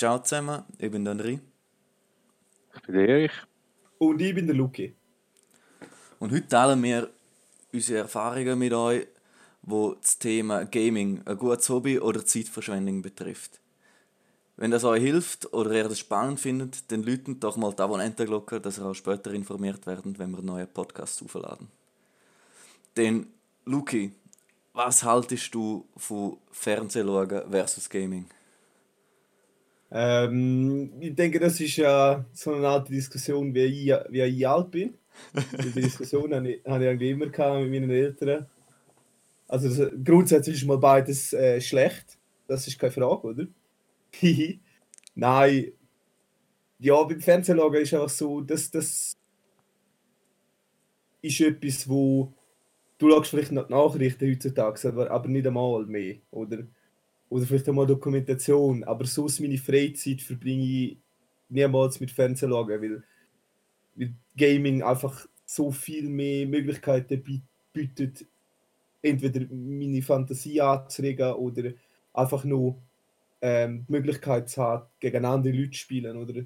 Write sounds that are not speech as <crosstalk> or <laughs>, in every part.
Ciao zusammen, ich bin der André. Ich bin der Erich. Und ich bin der Luki. Und heute teilen wir unsere Erfahrungen mit euch, wo das Thema Gaming ein gutes Hobby oder Zeitverschwendung betrifft. Wenn das euch hilft oder ihr das spannend findet, dann läutet doch mal die Abonnentenglocke, dass ihr auch später informiert werdet, wenn wir neue Podcasts aufladen. Denn, Luki, was haltest du von Fernsehschauen versus Gaming? Ähm, ich denke, das ist ja so eine alte Diskussion, wie ich, wie ich alt bin. Die <laughs> Diskussion habe ich, habe ich eigentlich immer gehabt mit meinen Eltern. Also das, grundsätzlich ist mal beides äh, schlecht. Das ist keine Frage, oder? <laughs> Nein. Ja, beim Fernsehschauen ist einfach so, dass das ist etwas, wo du schaust vielleicht noch die Nachrichten heutzutage, aber, aber nicht einmal mehr, oder? Oder vielleicht einmal Dokumentation, aber sonst meine Freizeit verbringe ich niemals mit Fernsehen schauen, weil, weil Gaming einfach so viel mehr Möglichkeiten bietet, entweder meine Fantasie anzuregen oder einfach nur ähm, die Möglichkeit zu haben, gegen andere Leute zu spielen oder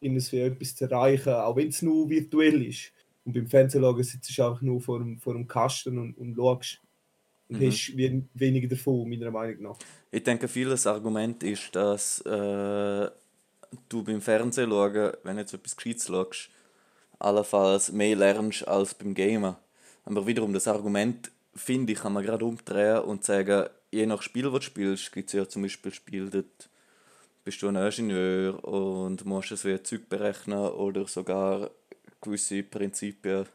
ihnen für etwas zu erreichen, auch wenn es nur virtuell ist. Und beim Fernsehen sitzt du einfach nur vor dem, vor dem Kasten und, und schaust. Mhm. hast weniger davon, meiner Meinung nach. Ich denke, vieles Argument ist, dass äh, du beim Fernsehen schauen, wenn du jetzt etwas Gescheites schaust, allenfalls mehr lernst als beim Gamen. Aber wiederum, das Argument, finde ich, kann man gerade umdrehen und sagen, je nach Spiel, das du spielst, gibt es ja zum Beispiel Spiele, dort bist du ein Ingenieur und musst es wie Zeug berechnen oder sogar gewisse Prinzipien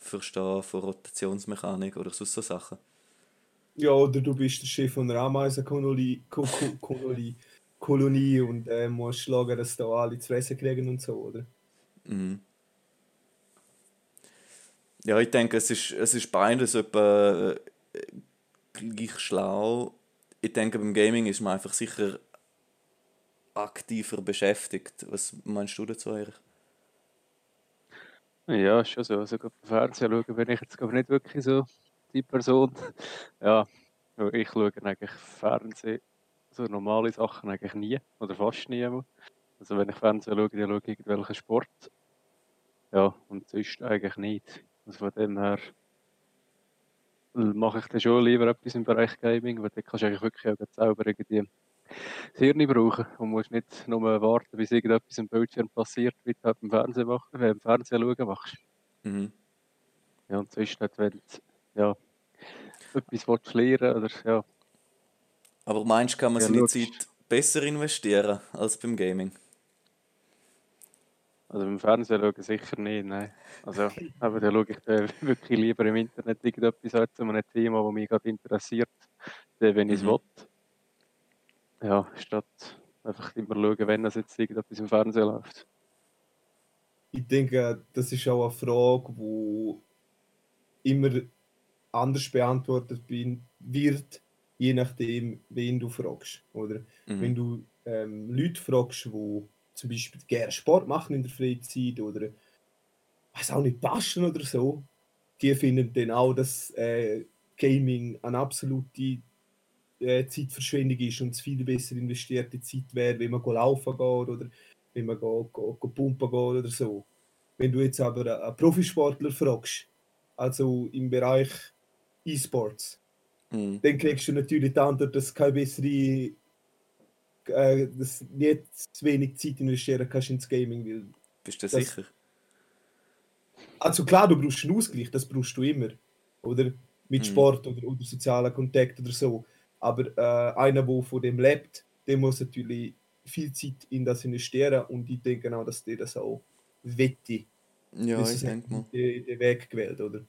verstehen von Rotationsmechanik oder so Sachen. Ja, oder du bist der Chef von einer Ameisenkolonie Kolonie und äh, musst schauen, dass da alle zu fressen kriegen und so, oder? Mhm. Ja, ich denke, es ist, es ist beides etwa äh, gleich schlau. Ich denke, beim Gaming ist man einfach sicher aktiver beschäftigt. Was meinst du dazu, Erich? Ja, schon so. Also, beim Fernsehen schauen bin ich jetzt nicht wirklich so die Person. <laughs> Ja, ich schaue eigentlich Fernsehen, so normale Sachen eigentlich nie oder fast nie. Also wenn ich Fernsehen schaue, dann schaue ich irgendwelchen Sport. Ja, und sonst eigentlich nicht. Also von dem her mache ich dann schon lieber etwas im Bereich Gaming, weil dann kannst du eigentlich wirklich auch selber irgendwie das Hirn brauchen und musst nicht nur warten, bis irgendetwas im Bildschirm passiert, wie du halt im Fernsehen, machst, äh, im Fernsehen schauen machst. Mhm. Ja, und sonst nicht, wenn du ja, etwas willst lernen oder ja. Aber meinst du, kann man ja, seine Zeit besser investieren als beim Gaming? Also beim Fernsehen schauen sicher nicht, nein. Also, aber da schaue ich dann <laughs> wirklich lieber im Internet irgendetwas zu einem Thema, das mich gerade interessiert, wenn ich es mhm. will. Ja, statt einfach immer schauen, wenn das jetzt irgendetwas im Fernsehen läuft. Ich denke, das ist auch eine Frage, die immer anders beantwortet wird, je nachdem, wen du fragst. Oder mhm. wenn du ähm, Leute fragst, die zum Beispiel gerne Sport machen in der Freizeit oder weiß auch nicht, basteln oder so, die finden dann auch, dass äh, Gaming eine absolute äh, Zeitverschwendung ist und es viel besser investierte Zeit wäre, wenn man laufen geht oder wenn man go, go, go pumpen geht oder so. Wenn du jetzt aber einen Profisportler fragst, also im Bereich E-Sports, mhm. dann kriegst du natürlich die Antwort, dass keine bessere äh, dass nicht zu wenig Zeit investieren kannst ins Gaming. Weil Bist du das, sicher? Also klar, du brauchst einen Ausgleich, das brauchst du immer. Oder mit mhm. Sport oder, oder sozialen Kontakt oder so. Aber äh, einer, der von dem lebt, der muss natürlich viel Zeit in das investieren und ich denke auch, dass der das auch wette. Ja, das ich denke mal. Den, Weg gewählt, oder?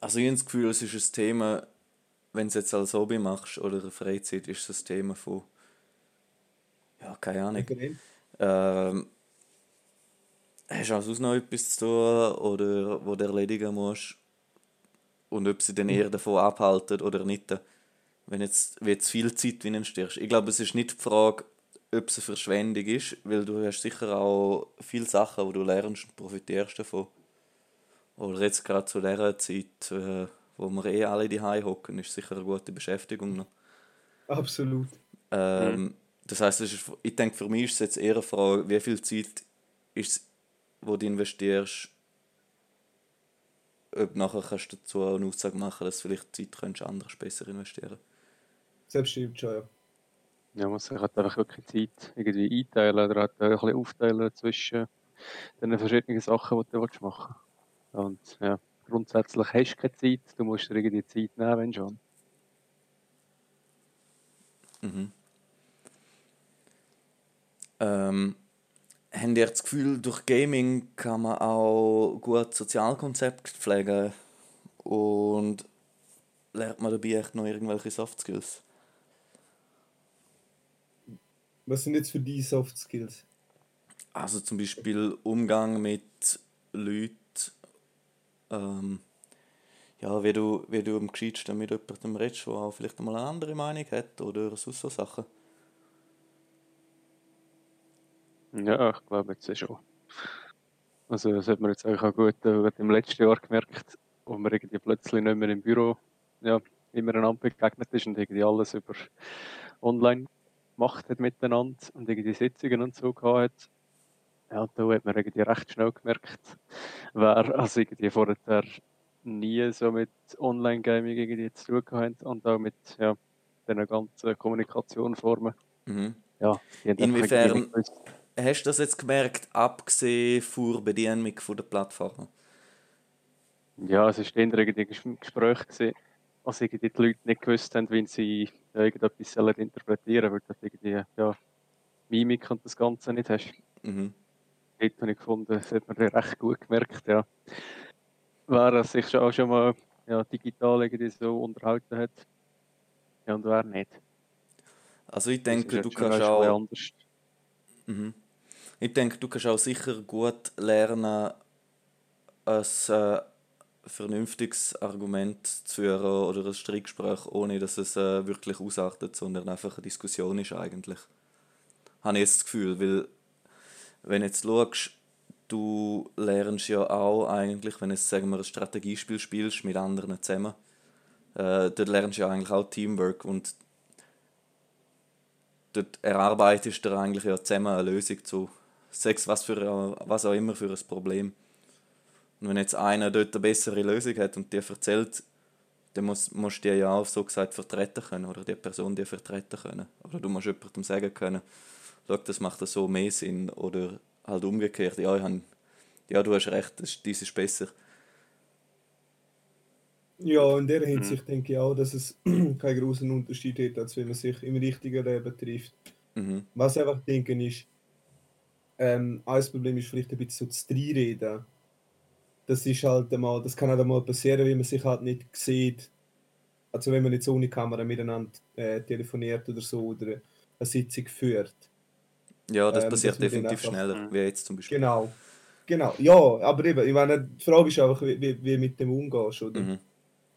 Also ich habe das Gefühl, es ist ein Thema, wenn du es jetzt als Hobby machst oder eine Freizeit, ist das Thema von. Ja, keine Ahnung. Ähm, hast du auch sonst noch etwas zu tun oder wo du erledigen musst? Und ob sie dann eher davon abhalten oder nicht. Wenn jetzt, wie jetzt viel Zeit investierst. Ich glaube, es ist nicht die Frage, ob es eine Verschwendung ist, weil du hast sicher auch viele Sachen, wo du lernst und profitierst davon. Oder jetzt gerade zu dieser Zeit. Äh, wo wir eh alle die hocken, ist sicher eine gute Beschäftigung noch. Absolut. Ähm, Mhm. Das heißt, ich denke, für mich ist es jetzt eher eine Frage, wie viel Zeit ist es, wo du investierst, ob nachher kannst du dazu auch eine Aussage machen, dass du vielleicht Zeit könntest anders besser investieren. Selbststimmt schon, ja. Ja, man halt einfach wirklich Zeit irgendwie einteilen oder halt ein bisschen aufteilen zwischen den verschiedenen Sachen, die du machen willst. Und ja, grundsätzlich hast du keine Zeit, du musst dir irgendwie Zeit nehmen, wenn schon. Mhm. Ähm, habt ihr das Gefühl, durch Gaming kann man auch gut Sozialkonzepte pflegen und lernt man dabei echt noch irgendwelche Soft Skills? Was sind jetzt für die Soft Skills? Also zum Beispiel Umgang mit Leuten, ähm, ja, wie du, wie du am gescheitsten mit jemandem redest, der auch vielleicht mal eine andere Meinung hat oder sonst so Sachen. Ja, ich glaube jetzt schon. Also das hat man jetzt eigentlich auch gut, äh, im letzten Jahr gemerkt, wo man irgendwie plötzlich nicht mehr im Büro ja, immer einander begegnet ist und irgendwie alles über online gemacht hat miteinander und irgendwie Sitzungen und so gehabt hat. Ja, da hat man irgendwie recht schnell gemerkt, wer also irgendwie vorher nie so mit Online-Gaming irgendwie zu tun gehabt hat und auch mit ja, den ganzen Kommunikationsformen. Mhm. Ja, Inwiefern-. Hast du das jetzt gemerkt, abgesehen von der Bedienung von der Plattform? Ja, es war eher irgendwie ein Gespräch, gewesen, als die Leute nicht gewusst haben, wie sie irgendetwas interpretieren sollen, weil du irgendwie ja, Mimik und das Ganze nicht hast. Mhm. Dort habe ich gefunden, das hat man recht gut gemerkt, ja. Wer sich schon auch schon mal ja, digital irgendwie so unterhalten hat. Ja, und wer nicht. Also ich Das denke, du kannst auch... anders. Mhm. Ich denke, du kannst auch sicher gut lernen, ein äh, vernünftiges Argument zu führen oder ein Streitgespräch, ohne dass es äh, wirklich ausartet, sondern einfach eine Diskussion ist eigentlich. Habe ich jetzt das Gefühl, weil wenn du jetzt schaust, du lernst ja auch eigentlich, wenn du sagen wir, ein Strategiespiel spielst mit anderen zusammen, äh, dort lernst du ja eigentlich auch Teamwork und dort erarbeitest du eigentlich ja zusammen eine Lösung zu sechs was für was auch immer für ein Problem. Und wenn jetzt einer dort eine bessere Lösung hat und dir erzählt, dann muss, musst du die ja auch so gesagt vertreten können oder die Person die vertreten können. Oder du musst jemandem sagen können, schau, das macht so mehr Sinn oder halt umgekehrt, ja, ich hab, ja du hast recht, das, dies ist besser. Ja, in der Hinsicht denke ich auch, dass es <clears throat> keinen großen Unterschied hat, als wenn man sich im richtigen Leben trifft. Mhm. Was einfach denke ist, ähm, ein Problem ist vielleicht ein bisschen so das Dreinreden. Das ist halt einmal, das kann halt einmal passieren, wenn man sich halt nicht sieht. Also wenn man jetzt ohne Kamera miteinander äh, telefoniert oder so oder eine Sitzung führt. Ja, das Ähm, passiert definitiv einfach- schneller, wie jetzt zum Beispiel. Genau. Genau. Ja, aber eben, ich meine, die Frage ist einfach, wie, wie, wie mit dem umgehst, oder? Mhm.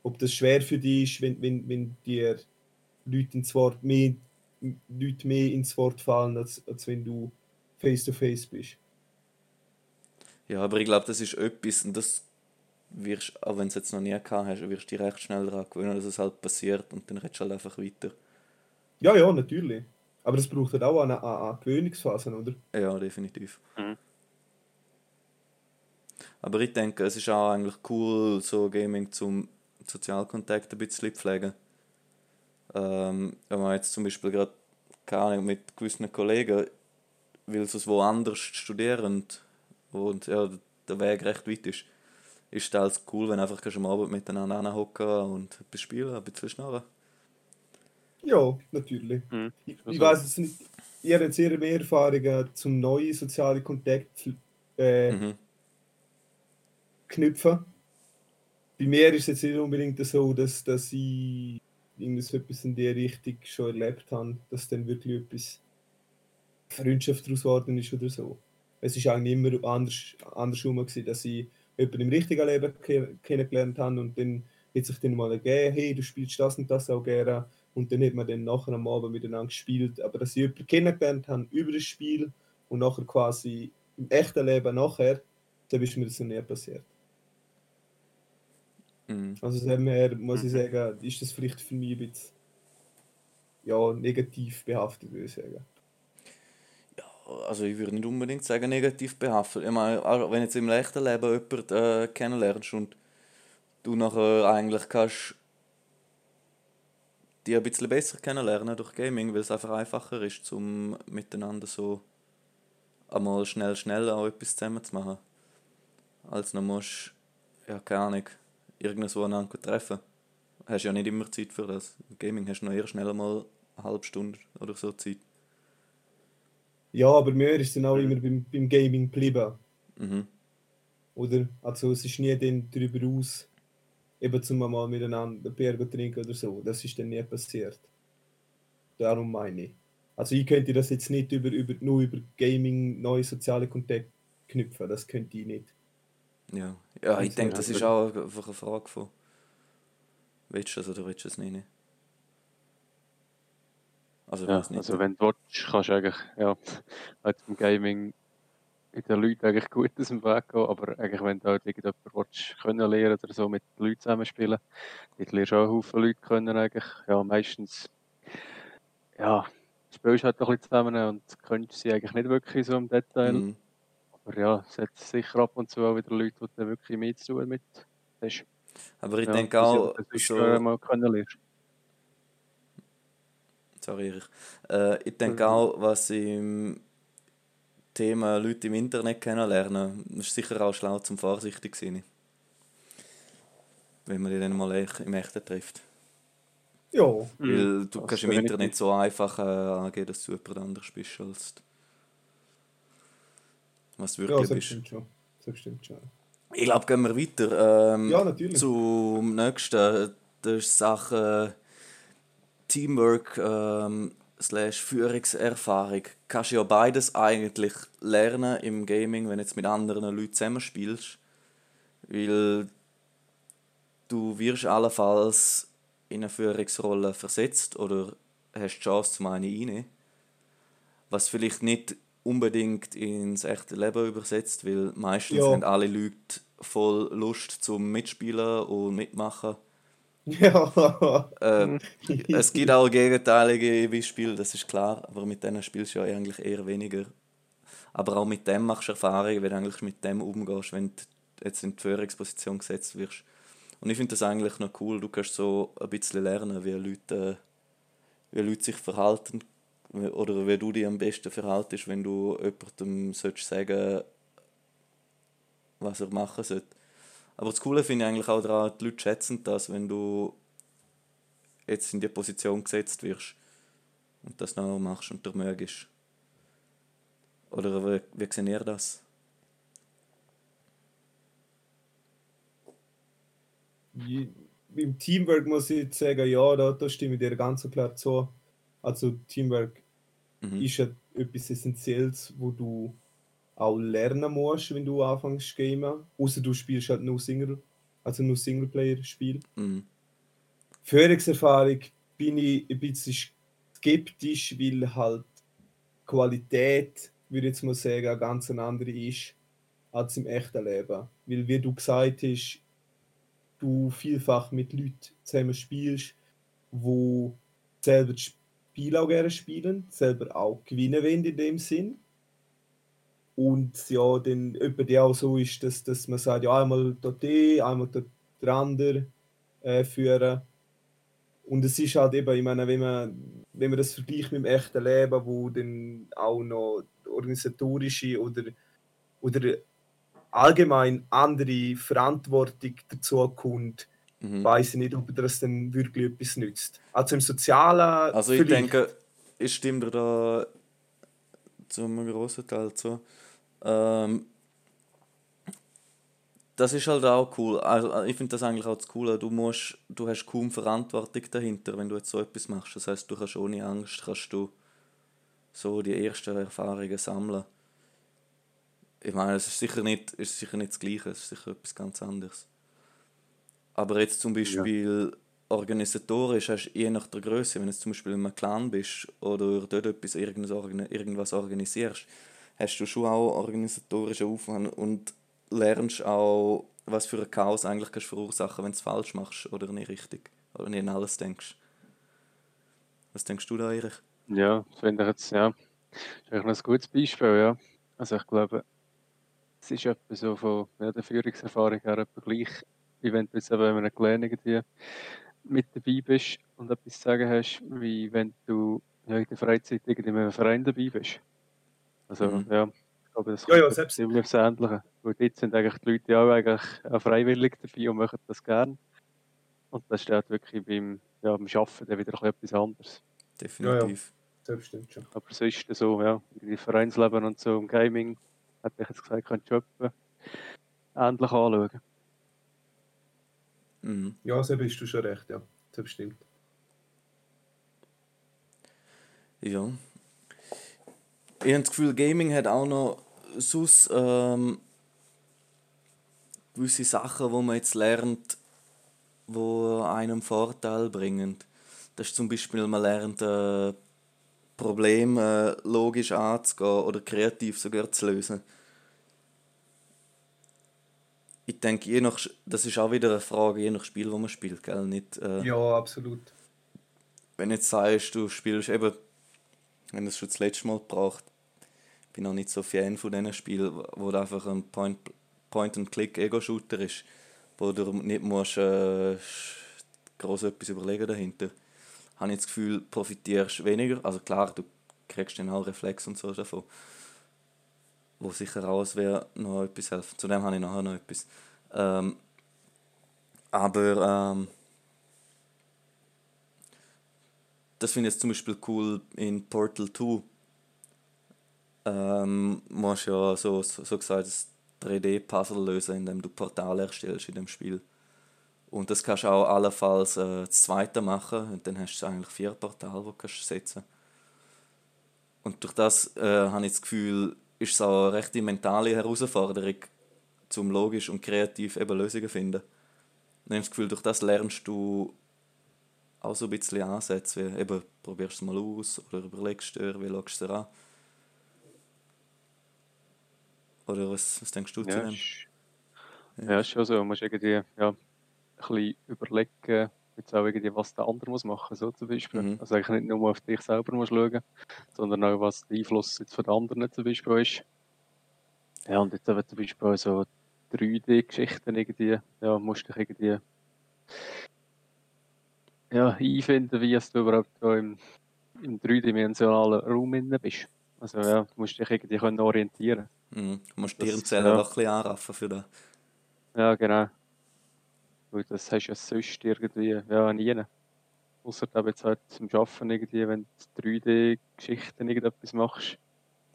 ob das schwer für dich ist, wenn, wenn, wenn dir Leute ins Wort mehr, Leute mehr ins Wort fallen, als, als wenn du face to face bist. Ja, aber ich glaube, das ist etwas, und das wirst, auch wenn du es jetzt noch nie gehabt hast, wirst du dich recht schnell daran gewöhnen, dass es halt passiert und dann redest du halt einfach weiter. Ja, ja, natürlich. Aber das braucht halt auch eine, eine, Gewöhnungsphase, oder? Ja, definitiv. Mhm. Aber ich denke, es ist auch eigentlich cool, so Gaming zum Sozialkontakt ein bisschen zu pflegen. Ähm, wenn man jetzt zum Beispiel gerade, keine Ahnung, mit gewissen Kollegen will es woanders studieren und ja, der Weg recht weit ist, ist es cool, wenn du einfach am Abend miteinander anhocken und etwas spielen, ein bisschen schnarren. Ja, natürlich. Mhm. Ich, ich Also- weiß jetzt nicht, ich habe jetzt eher mehr Erfahrungen zum neuen sozialen Kontakt äh, Mhm. knüpfen. Bei mir ist es jetzt nicht unbedingt so, dass, dass ich irgendwas etwas in der Richtung schon erlebt habe, dass dann wirklich etwas Freundschaft daraus geworden ist oder so. Es ist eigentlich immer anders, andersrum gewesen, dass ich jemanden im richtigen Leben ke kennengelernt habe und dann hat sich dann mal ergeben, hey, du spielst das und das auch gerne und dann hat man dann nachher am Abend miteinander gespielt, aber dass ich jemanden kennengelernt habe über das Spiel und nachher quasi im echten Leben nachher, dann ist mir das noch nie passiert. Mhm. Also dem her muss ich Mhm. sagen, ist das vielleicht für mich ein bisschen ja, negativ behaftet, würde ich sagen. Also ich würde nicht unbedingt sagen negativ behaftet. Ich meine, wenn jetzt im echten Leben jemanden äh, kennenlernst und du nachher eigentlich kannst die ein bisschen besser kennenlernen durch Gaming, weil es einfach einfacher ist, zum miteinander so einmal schnell, schnell auch etwas zusammen zu machen. Als noch musst, ja, keine Ahnung, irgendwo einander treffen. Du hast ja nicht immer Zeit für das. Im Gaming hast du noch eher schnell mal eine halbe Stunde oder so Zeit. Ja, aber mir ist dann auch immer beim, beim Gaming geblieben. Mhm. Oder? Also es ist nie dann darüber aus, eben zum mal miteinander ein Bier zu trinken oder so. Das ist dann nie passiert. Darum meine ich. Also ich könnte das jetzt nicht über, über, nur über Gaming neue soziale Kontakte knüpfen. Das könnte ich nicht. Ja, ja ich denke, das ist auch einfach eine Frage von willst du das oder willst du es nicht? Also, ja, nicht. also wenn du willst, kannst du eigentlich ja, halt im Gaming mit den Leuten eigentlich gut aus dem Weg gehen, aber eigentlich wenn du halt irgendjemanden willst, können lernen oder so mit den Leuten zusammenspielen, dann lernst du auch Haufen Leute können eigentlich, ja meistens, ja, spielst halt ein bisschen zusammen und kennst sie eigentlich nicht wirklich so im Detail. Mhm. Aber ja, es hat sicher ab und zu auch wieder Leute, die dann wirklich zu tun mit hast. Aber ich ja, denke auch, das ist, so, mal kennenlernst. Sorry, Erich. Äh, ich denke mhm. auch, was im Thema Leute im Internet kennenlernen, ist sicher auch schlau zum vorsichtig sein. Wenn man die dann mal im Echten trifft. Ja. Weil mhm. du das kannst im Internet so einfach äh, angehen, dass du jemand anderes bist, als was du wirklich ja, das bist. Stimmt schon. Das stimmt schon. Ich glaube, gehen wir weiter. Ähm, ja, natürlich. Zum nächsten. Das ist Sache Teamwork ähm, slash Führungserfahrung. Kannst ja beides eigentlich lernen im Gaming, wenn du jetzt mit anderen Leuten zusammenspielst. Weil du wirst allenfalls in eine Führungsrolle versetzt oder hast die Chance zum eine rein. Was vielleicht nicht unbedingt ins echte Leben übersetzt, weil meistens ja. haben alle Leute voll Lust zum Mitspielen und mitmachen. Ja. Äh, es gibt auch gegenteilige Beispiele, das ist klar, aber mit denen spielst du ja eigentlich eher weniger. Aber auch mit dem machst du Erfahrungen, wenn du eigentlich mit dem umgehst, wenn du jetzt in die Führungsposition gesetzt wirst. Und ich finde das eigentlich noch cool, du kannst so ein bisschen lernen, wie Leute, wie Leute sich verhalten oder wie du dich am besten verhaltest, wenn du jemandem sollst sagen was er machen sollte. Aber das Coole finde ich eigentlich auch daran, die Leute schätzen das, wenn du jetzt in die Position gesetzt wirst und das noch machst und der mögest. Oder wie, wie seht ihr das? Im Teamwork muss ich sagen, ja, da, da stimme ich dir ganz klar zu. Also Teamwork mhm. ist ja etwas Essentielles, wo du auch lernen musst, wenn du anfängst zu gamen. Außer du spielst halt nur Single, also nur Singleplayer-Spiel. Mhm. Führungserfahrung bin ich ein bisschen skeptisch, weil halt Qualität, würde ich jetzt mal sagen, eine ganz andere ist als im echten Leben. Weil, wie du gesagt hast, du vielfach mit Leuten zusammen spielst, wo selber das Spiel auch gerne spielen, selber auch gewinnen wollen in dem Sinn. Und ja, dann etwa auch so ist, dass, dass man sagt, ja, einmal dort die, einmal dort der andere äh, führen. Und es ist halt eben, ich meine, wenn man, wenn man das vergleicht mit dem echten Leben, wo dann auch noch organisatorische oder, oder allgemein andere Verantwortung dazu kommt, mhm. weiß ich nicht, ob das dann wirklich etwas nützt. Also im Sozialen. Also ich denke, ich stimme dir da zu einem großen Teil zu. Ähm, das ist halt auch cool. Also ich finde das eigentlich auch das Coole. Du musst, du hast kaum Verantwortung dahinter, wenn du jetzt so etwas machst. Das heißt, du kannst ohne Angst kannst du so die ersten Erfahrungen sammeln. Ich meine, es ist sicher nicht, ist sicher nicht das Gleiche, es ist sicher etwas ganz anderes. Aber jetzt zum Beispiel ja. organisatorisch hast du je nach der Größe, wenn du zum Beispiel in einem Clan bist oder dort etwas, irgendwas organisierst, hast du schon auch organisatorischen Aufwand und lernst auch, was für ein Chaos eigentlich kannst verursachen wenn du es falsch machst oder nicht richtig oder nicht an alles denkst. Was denkst du da, Erich? Ja, das finde ich jetzt, ja, ist eigentlich ein gutes Beispiel, ja. Also ich glaube, es ist etwa so von ja, der Führungserfahrung her etwa gleich, wie wenn du jetzt eben in einer irgendwie mit dabei bist und etwas zu sagen hast, wie wenn du ja, in der Freizeit irgendwie in einem Verein dabei bist. Also Mhm. ja, ich glaube, das Ja, ja, selbst- ziemlich aufs Ähnliche. Weil dort sind eigentlich die Leute ja auch eigentlich auch freiwillig dabei und machen das gern. Und das steht wirklich beim, ja, beim Arbeiten dann wieder etwas anderes. Definitiv. Das stimmt schon. Aber sonst so, ja, irgendwie Vereinsleben und so im Gaming, hätte ich jetzt gesagt, könntest du etwa ähnlich anschauen. Mhm. Ja, so bist du schon recht, ja. Das stimmt. Ja. Ich habe das Gefühl, Gaming hat auch noch sonst ähm, gewisse Sachen, wo man jetzt lernt, wo einem Vorteil bringen. Das ist zum Beispiel, man lernt äh, Probleme äh, logisch anzugehen oder kreativ sogar zu lösen. Ich denke, je nach, das ist auch wieder eine Frage, je nach Spiel, wo man spielt, gell? Nicht, äh, Ja, absolut. wenn jetzt sagst, du spielst eben, wenn du es schon das letzte Mal gebracht, ich bin auch nicht so Fan von diesen Spielen, wo einfach ein Point- Point-and-Click-Ego-Shooter ist, wo du nicht musst, äh, groß etwas überlegen dahinter. Habe ich das Gefühl, profitierst weniger. Also klar, du kriegst dann auch Reflex und so davon. Wo sicher auch wäre noch etwas helfen. Zu dem habe ich nachher noch etwas. Ähm, aber ähm, das finde ich jetzt zum Beispiel cool in Portal 2. Ähm, musst ja so, so, so gesagt ein 3D-Puzzle lösen, indem du Portale erstellst in dem Spiel. Und das kannst du auch allenfalls äh, das zweite machen und dann hast du eigentlich vier Portale, die du kannst setzen Und durch das äh, habe ich das Gefühl, ist es auch eine rechte mentale Herausforderung, zum logisch und kreativ eben Lösungen zu finden. Ich habe das Gefühl, durch das lernst du auch so ein bisschen Ansätze, wie eben, probierst es mal aus oder überlegst dir, wie schaust du dir an. Oder was, was denkst du zu Ja, dem? ist, ja, ist schon so. Du musst irgendwie ja, ein bisschen überlegen, jetzt auch irgendwie, was der andere muss machen so zum Beispiel. Mhm. Also eigentlich nicht nur auf dich selber musst schauen, sondern auch, was der Einfluss jetzt von den anderen zum Beispiel ist. Ja, und jetzt eben zum Beispiel so 3D-Geschichten irgendwie, ja, musst dich irgendwie ja, einfinden, wie es du überhaupt da im, im dreidimensionalen Raum inne bist. Also ja, du musst dich irgendwie können orientieren Mhm. Du musst dir Zellen ja. ein bisschen anraffen für das. Ja, genau. Weil das hast du ja sonst irgendwie ja, nie. Außer eben jetzt halt zum Arbeiten irgendwie, wenn du 3D-Geschichten irgendetwas machst.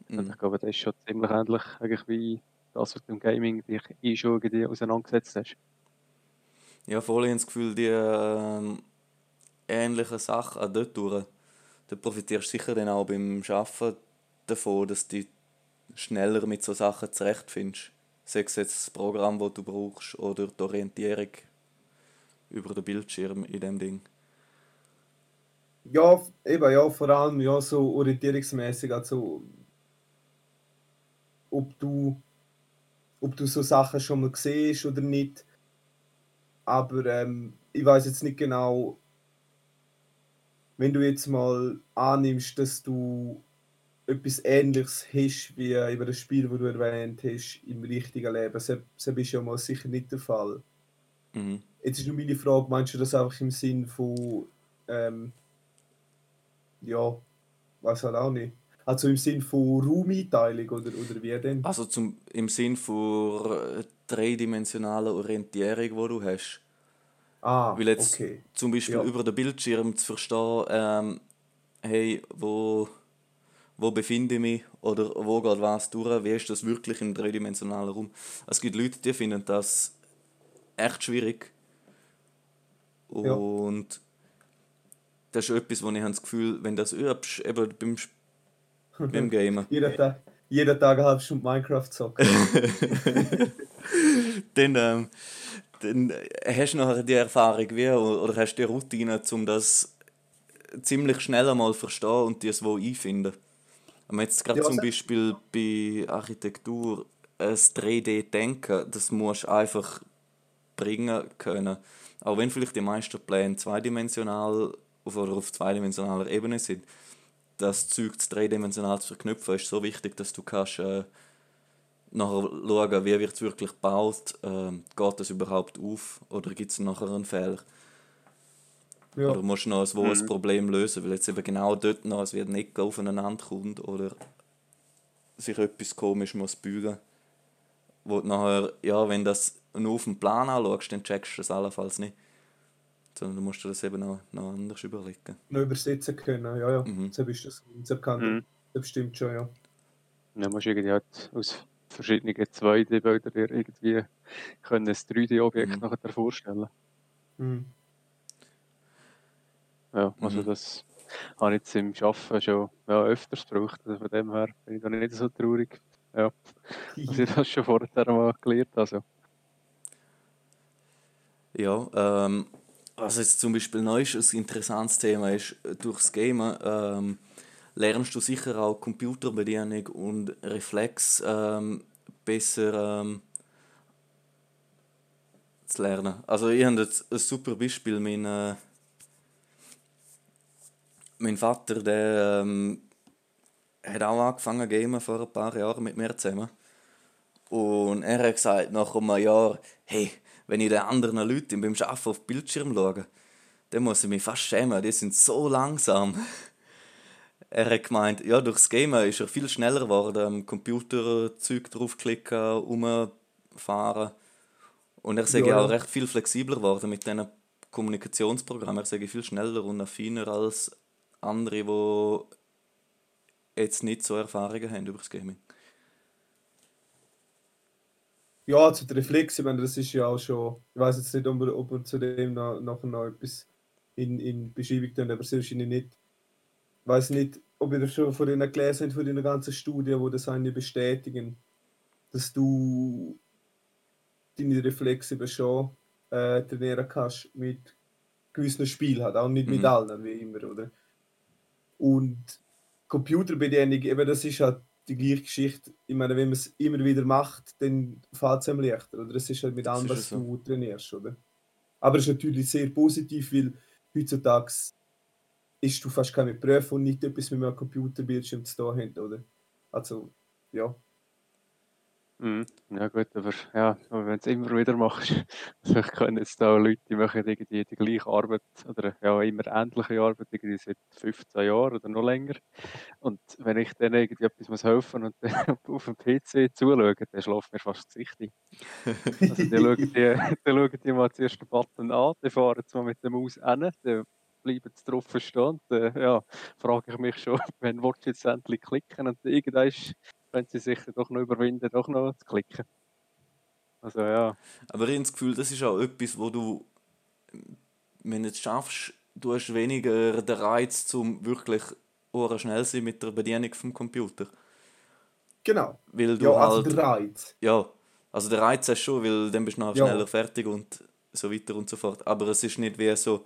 Und Mhm. ich glaube, das ist schon ziemlich ähnlich eigentlich wie das, was du im Gaming dich eh schon irgendwie auseinandergesetzt hast. Ja, voll, ich habe das Gefühl, die ähm, ähnlichen Sachen auch dort durch, da profitierst du sicher dann auch beim Arbeiten davon, dass du dich schneller mit so Sachen zurechtfindest. Sei es jetzt das Programm, das du brauchst, oder die Orientierung über den Bildschirm in dem Ding. Ja, eben, ja, vor allem ja, so orientierungsmäßig, also ob du, ob du so Sachen schon mal siehst oder nicht. Aber ähm, ich weiß jetzt nicht genau, wenn du jetzt mal annimmst, dass du etwas Ähnliches hast wie über das Spiel, das du erwähnt hast, im richtigen Leben. Das, das ist ja mal sicher nicht der Fall. Mhm. Jetzt ist nur meine Frage, meinst du das einfach im Sinn von, ähm, ja, weiß halt auch nicht. Also im Sinn von Raumeinteilung oder, oder wie denn? Also zum, im Sinn von äh, dreidimensionaler Orientierung, die du hast. Ah, Weil jetzt okay. zum Beispiel Ja. über den Bildschirm zu verstehen, ähm, hey, wo, wo befinde ich mich oder wo geht was durch, wie ist das wirklich im dreidimensionalen Raum. Es gibt Leute, die finden das echt schwierig. Ja. Und das ist etwas, wo ich habe das Gefühl, wenn du das übst, eben beim, <laughs> beim Gamen, Jeden Tag, jeden Tag eine halbe Stunde Minecraft zocken. <laughs> dann, ähm, dann hast du nachher die Erfahrung wie, oder hast die Routine, um das ziemlich schnell einmal verstehen und dir es wo einfinden. Wenn man jetzt gerade Ja, zum se- Beispiel bei Architektur ein 3D-Denken, das musst du einfach bringen können. Auch wenn vielleicht die meisten Pläne zweidimensional auf, oder auf zweidimensionaler Ebene sind, das Zeug dreidimensional zu verknüpfen, ist so wichtig, dass du kannst äh, nachher schauen, wie wird es wirklich gebaut, äh, geht das überhaupt auf oder gibt es nachher einen Fehler. Ja. Oder musst du noch ein, wo mhm. ein Problem lösen, weil jetzt eben genau dort noch es wird nicht aufeinander kommt oder sich etwas komisch muss bügen. Wo nachher, ja, wenn das nur auf dem Plan anschaust, dann checkst du das allenfalls nicht. Sondern du musst dir das eben noch, noch anders überlegen. Noch übersetzen können, ja, ja. Mhm. So ist das Konzept mhm. Das stimmt schon, ja. Dann musst du irgendwie halt aus verschiedenen 2D-Bildern dir irgendwie können ein 3D-Objekt mhm. nachher vorstellen. Mhm. Ja, also mhm. das habe ich jetzt im Arbeiten schon ja, öfters gebraucht. Also von dem her bin ich da nicht so traurig. Ja, <laughs> dass ich das schon vorher mal gelernt also. Ja, ähm, was jetzt zum Beispiel neu ist, ein interessantes Thema ist, durchs Gamen ähm, lernst du sicher auch Computerbedienung und Reflex ähm, besser ähm, zu lernen. Also ich habe jetzt ein super Beispiel, mein, äh, mein Vater, der ähm, hat auch angefangen gamen vor ein paar Jahren mit mir zusammen. Und er hat gesagt, nach einem Jahr, hey, wenn ich den anderen Leuten beim Arbeiten auf den Bildschirm schaue, dann muss ich mich fast schämen, die sind so langsam. Er hat gemeint, ja, durchs Gamen ist er viel schneller geworden, am Computer Zeug draufklicken, rumfahren. Und er sei ja, auch recht viel flexibler geworden mit diesen Kommunikationsprogrammen. Er sei viel schneller und affiner als andere, die jetzt nicht so Erfahrungen haben über das Gaming. Ja, zu der Reflex, ich meine, das ist ja auch schon, ich weiß jetzt nicht, ob wir, ob wir zu dem noch, nachher noch etwas in, in Beschreibung tun, aber sehr wahrscheinlich nicht. Ich weiß nicht, ob ihr das schon von denen gelesen habt, von den ganzen Studien, wo das eine bestätigen, dass du deine Reflexe schon äh, trainieren kannst mit gewissen Spielen, halt, auch nicht mhm. mit allen, wie immer, oder? Und Computerbedienung, eben das ist halt die gleiche Geschichte. Ich meine, wenn man es immer wieder macht, dann fällt es einem leichter. Oder es ist halt mit allem, was so. du trainierst, oder? Aber es ist natürlich sehr positiv, weil heutzutage ist du fast keine Prüfung und nicht etwas mit einem Computerbildschirm zu tun haben, oder? Also, ja. Mhm. Ja gut, aber ja, wenn du es immer wieder machst, <laughs> vielleicht können jetzt da Leute, die machen irgendwie die gleiche Arbeit oder ja immer ähnliche Arbeit irgendwie seit 15 Jahren oder noch länger. Und wenn ich dann irgendwie etwas muss helfen und <laughs> auf dem PC zuschaue, dann schläft mir fast das Gesicht. Also dann schauen die, <laughs> dann schauen die mal zuerst den Button an, dann fahren sie mal mit der Maus hin, dann bleiben sie drauf stehen. Dann ja, frage ich mich schon, <laughs> wenn willst du jetzt endlich klicken und irgendwann können sie sich doch noch überwinden, doch noch zu klicken. Also ja. Aber ich habe das Gefühl, das ist auch etwas, wo du, wenn du es schaffst, du hast weniger den Reiz, zum wirklich schnell sein mit der Bedienung vom Computer. Genau. Weil du ja, also halt, der Reiz. Ja, also der Reiz hast du schon, weil dann bist du nachher ja. schneller fertig und so weiter und so fort. Aber es ist nicht wie so,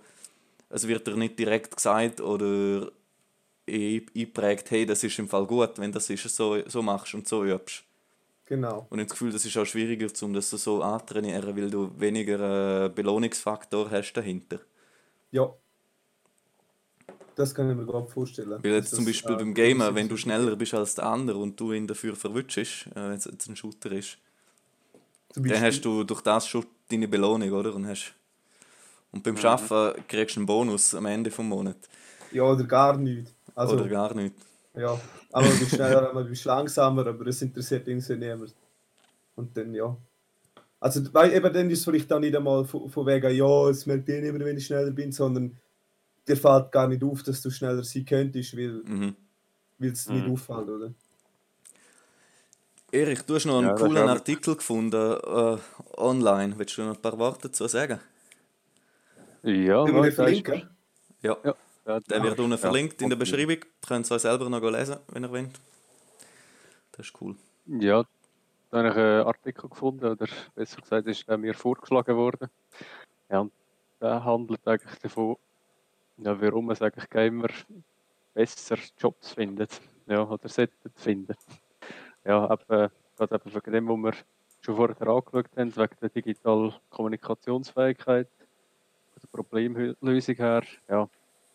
es wird dir nicht direkt gesagt oder eingeprägt, hey, das ist im Fall gut, wenn das ist, so, so machst und so übst. Genau. Und ich habe das Gefühl, das ist auch schwieriger, um das so anzutrainieren, weil du weniger äh, Belohnungsfaktor hast dahinter. Ja. Das kann ich mir gerade vorstellen. Weil jetzt zum Beispiel äh, beim Gamer, wenn du schneller bist als der andere und du ihn dafür verwutschst, äh, wenn es jetzt ein Shooter ist, dann hast du durch das schon deine Belohnung, oder? Und, hast und beim mhm. Arbeiten kriegst du einen Bonus am Ende des Monats. Ja, oder gar nichts. Also, Oder gar nicht. Ja, aber du bist schneller, man bist langsamer, aber es interessiert irgendwie niemand. Und dann, ja. Also, weil eben dann ist es vielleicht auch nicht einmal von, von wegen, ja, es merkt eh nicht mehr, wenn ich schneller bin, sondern dir fällt gar nicht auf, dass du schneller sein könntest, weil mhm. es mhm. nicht auffällt, oder? Erich, du hast noch einen ja, coolen Artikel gefunden äh, online. Willst du noch ein paar Worte dazu sagen? Ja, wir verlinken. Ja. ja. Ja, der wird unten verlinkt in der Beschreibung. Könnt ihr euch selber noch lesen, wenn ihr wollt. Das ist cool. Ja, da habe ich einen Artikel gefunden, oder besser gesagt, ist der mir vorgeschlagen worden. Ja, und der handelt eigentlich davon, ja, warum man eigentlich Gamer besser Jobs findet. Ja, oder sollten finden. Ja, eben, gerade eben wegen dem, was wir schon vorher angeschaut haben, wegen der digitalen Kommunikationsfähigkeit, der Problemlösung her, ja,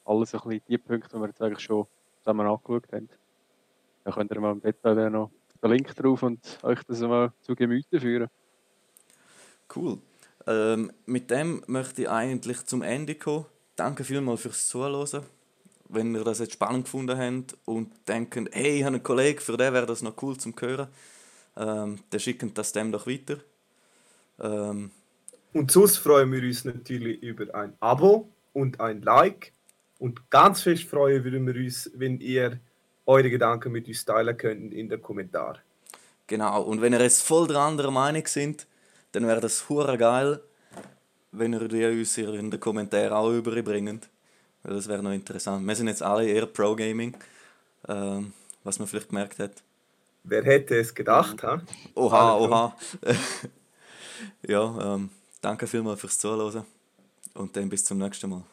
alles ein bisschen die Punkte, die wir jetzt eigentlich schon zusammen angeschaut haben. Da könnt ihr mal im Detail noch den Link drauf und euch das mal zu Gemüte führen. Cool. Ähm, mit dem möchte ich eigentlich zum Ende kommen. Danke vielmals fürs Zuhören. Wenn ihr das jetzt spannend gefunden habt und denkt, hey, ich habe einen Kollegen, für den wäre das noch cool zum Hören, ähm, dann schickt das dem doch weiter. Ähm, und sonst freuen wir uns natürlich über ein Abo und ein Like. Und ganz fest freuen würden wir uns, wenn ihr eure Gedanken mit uns teilen könnt in den Kommentaren. Genau, und wenn ihr jetzt voll der anderen Meinung sind, dann wäre das hure geil, wenn ihr die uns in den Kommentaren auch überbringt. Weil das wäre noch interessant. Wir sind jetzt alle eher Pro-Gaming, ähm, was man vielleicht gemerkt hat. Wer hätte es gedacht, ha? Oha, oha. <laughs> ja, ähm, danke vielmals fürs Zuhören und dann bis zum nächsten Mal.